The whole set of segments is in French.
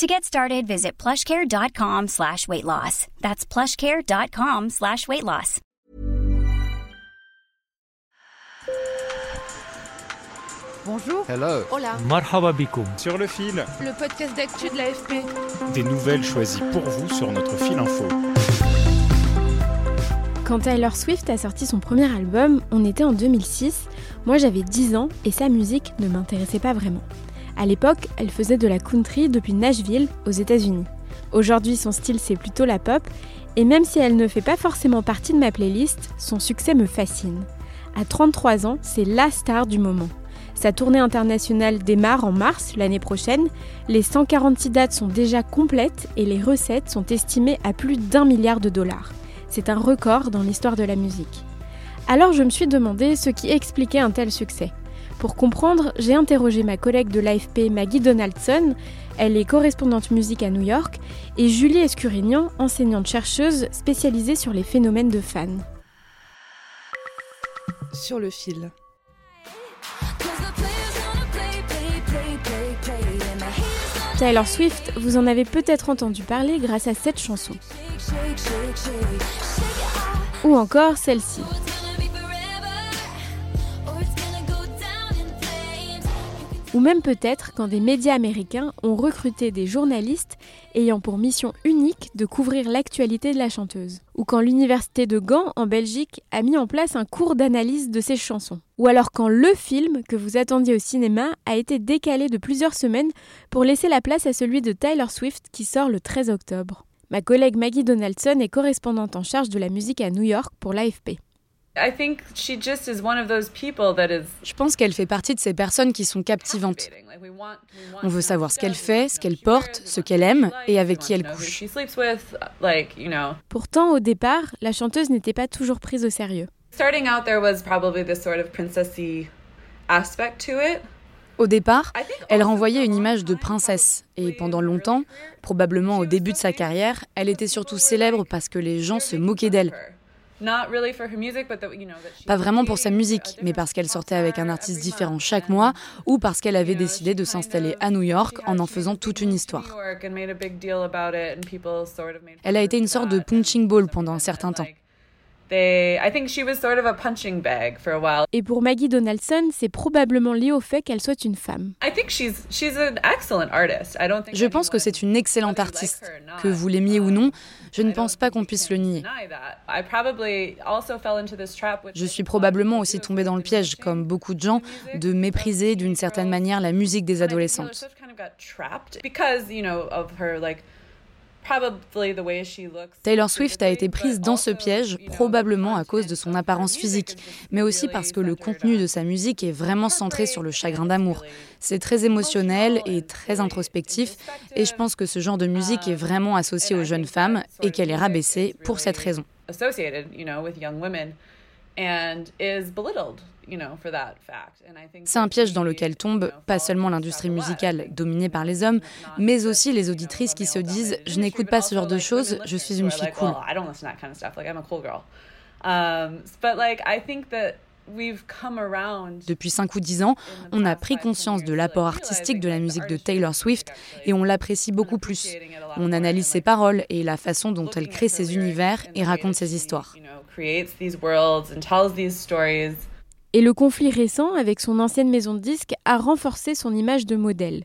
To get started, visit plushcare.com slash weight loss. That's plushcare.com slash weight loss. Bonjour. Hello. Hola. Marhaba bikoum. Sur le fil, Le podcast d'actu de l'AFP. des nouvelles choisies pour vous sur notre fil info. Quand Taylor Swift a sorti son premier album, on était en 2006, moi j'avais 10 ans et sa musique ne m'intéressait pas vraiment. À l'époque, elle faisait de la country depuis Nashville, aux États-Unis. Aujourd'hui, son style c'est plutôt la pop, et même si elle ne fait pas forcément partie de ma playlist, son succès me fascine. À 33 ans, c'est la star du moment. Sa tournée internationale démarre en mars l'année prochaine, les 146 dates sont déjà complètes et les recettes sont estimées à plus d'un milliard de dollars. C'est un record dans l'histoire de la musique. Alors je me suis demandé ce qui expliquait un tel succès. Pour comprendre, j'ai interrogé ma collègue de l'AFP Maggie Donaldson, elle est correspondante musique à New York, et Julie Escurignan, enseignante chercheuse spécialisée sur les phénomènes de fans. Sur le fil. Taylor Swift, vous en avez peut-être entendu parler grâce à cette chanson. Ou encore celle-ci. Ou même peut-être quand des médias américains ont recruté des journalistes ayant pour mission unique de couvrir l'actualité de la chanteuse. Ou quand l'université de Gand en Belgique a mis en place un cours d'analyse de ses chansons. Ou alors quand le film que vous attendiez au cinéma a été décalé de plusieurs semaines pour laisser la place à celui de Tyler Swift qui sort le 13 octobre. Ma collègue Maggie Donaldson est correspondante en charge de la musique à New York pour l'AFP. Je pense qu'elle fait partie de ces personnes qui sont captivantes. On veut savoir ce qu'elle fait, ce qu'elle porte, ce qu'elle aime et avec qui elle couche. Pourtant, au départ, la chanteuse n'était pas toujours prise au sérieux. Au départ, elle renvoyait une image de princesse et pendant longtemps, probablement au début de sa carrière, elle était surtout célèbre parce que les gens se moquaient d'elle. Pas vraiment pour sa musique, mais parce qu'elle sortait avec un artiste différent chaque mois ou parce qu'elle avait décidé de s'installer à New York en en faisant toute une histoire. Elle a été une sorte de punching ball pendant un certain temps. Et pour Maggie Donaldson, c'est probablement lié au fait qu'elle soit une femme. Je pense que c'est une excellente artiste. Que vous l'aimiez ou non, je ne pense pas qu'on puisse le nier. Je suis probablement aussi tombée dans le piège, comme beaucoup de gens, de mépriser d'une certaine manière la musique des adolescentes. Taylor Swift a été prise dans ce piège probablement à cause de son apparence physique, mais aussi parce que le contenu de sa musique est vraiment centré sur le chagrin d'amour. C'est très émotionnel et très introspectif, et je pense que ce genre de musique est vraiment associé aux jeunes femmes et qu'elle est rabaissée pour cette raison. C'est un piège dans lequel tombe pas seulement l'industrie musicale dominée par les hommes, mais aussi les auditrices qui se disent je n'écoute pas ce genre de choses, je suis une fille cool. Depuis 5 ou 10 ans, on a pris conscience de l'apport artistique de la musique de Taylor Swift et on l'apprécie beaucoup plus. On analyse ses paroles et la façon dont elle crée ses univers et raconte ses histoires. Et le conflit récent avec son ancienne maison de disques a renforcé son image de modèle.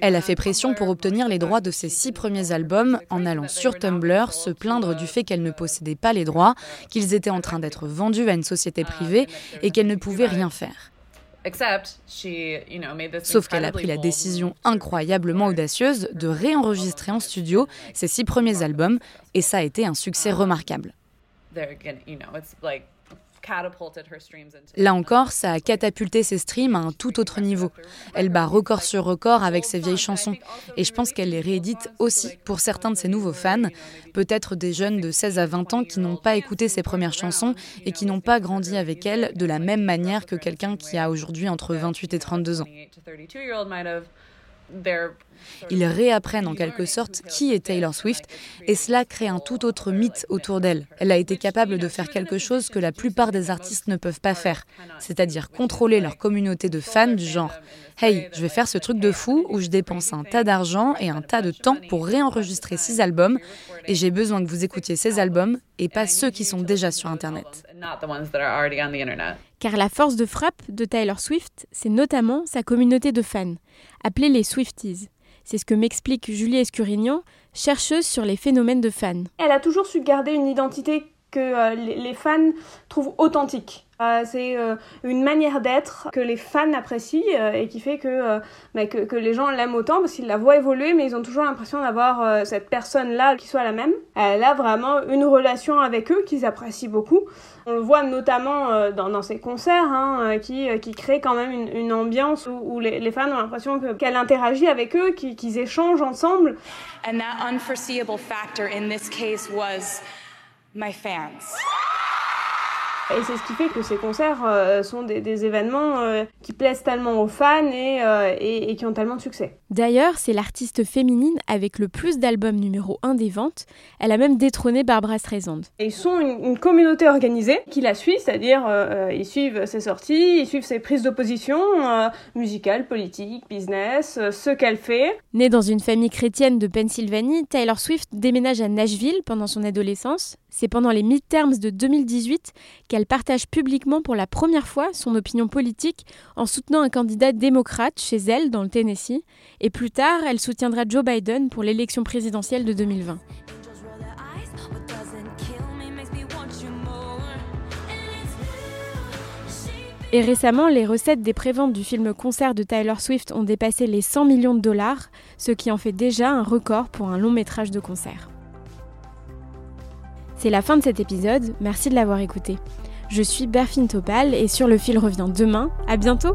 Elle a fait pression pour obtenir les droits de ses six premiers albums en allant sur Tumblr se plaindre du fait qu'elle ne possédait pas les droits, qu'ils étaient en train d'être vendus à une société privée et qu'elle ne pouvait rien faire. Sauf qu'elle a pris la décision incroyablement audacieuse de réenregistrer en studio ses six premiers albums et ça a été un succès remarquable. Là encore, ça a catapulté ses streams à un tout autre niveau. Elle bat record sur record avec ses vieilles chansons. Et je pense qu'elle les réédite aussi pour certains de ses nouveaux fans, peut-être des jeunes de 16 à 20 ans qui n'ont pas écouté ses premières chansons et qui n'ont pas grandi avec elle de la même manière que quelqu'un qui a aujourd'hui entre 28 et 32 ans. Ils réapprennent en quelque sorte qui est Taylor Swift et cela crée un tout autre mythe autour d'elle. Elle a été capable de faire quelque chose que la plupart des artistes ne peuvent pas faire, c'est-à-dire contrôler leur communauté de fans du genre Hey, je vais faire ce truc de fou où je dépense un tas d'argent et un tas de temps pour réenregistrer six albums et j'ai besoin que vous écoutiez ces albums et pas ceux qui sont déjà sur Internet. Car la force de frappe de Taylor Swift, c'est notamment sa communauté de fans, appelée les Swifties. C'est ce que m'explique Julie Escurignan, chercheuse sur les phénomènes de fans. Elle a toujours su garder une identité que euh, les fans trouvent authentique. Euh, c'est euh, une manière d'être que les fans apprécient et qui fait bah, que, que, les gens l'aiment autant parce qu'ils la voient évoluer mais ils ont toujours l'impression d'avoir cette personne-là qui soit la même. Elle a vraiment une relation avec eux qu'ils apprécient beaucoup. On le voit notamment dans, dans ses concerts hein, qui, qui créent quand même une, ambiance où, les, fans ont l'impression qu'elle interagit avec eux, qu'ils échangent ensemble. And that unforeseeable factor in this case was my fans. Et c'est ce qui fait que ces concerts euh, sont des, événements euh, qui plaisent tellement aux fans euh, et, et, qui ont tellement de succès. D'ailleurs, c'est l'artiste féminine avec le plus d'albums numéro 1 des ventes. Elle a même détrôné Barbara Streisand. ils sont une, communauté organisée qui la suit, c'est-à-dire ils suivent ses sorties, ils suivent ses prises d'opposition musicales, politiques, business, ce qu'elle fait. Née dans une famille chrétienne de Pennsylvanie, Taylor Swift déménage à Nashville pendant son adolescence. C'est pendant les midterms de 2018 qu'elle partage publiquement pour la première fois son opinion politique en soutenant un candidat démocrate chez elle dans le Tennessee. Et plus tard, elle soutiendra Joe Biden pour l'élection présidentielle de 2020. Et récemment, les recettes des préventes du film concert de Tyler Swift ont dépassé les 100 millions de dollars, ce qui en fait déjà un record pour un long métrage de concert. C'est la fin de cet épisode, merci de l'avoir écouté. Je suis Berfine Topal et sur le fil revient demain. À bientôt!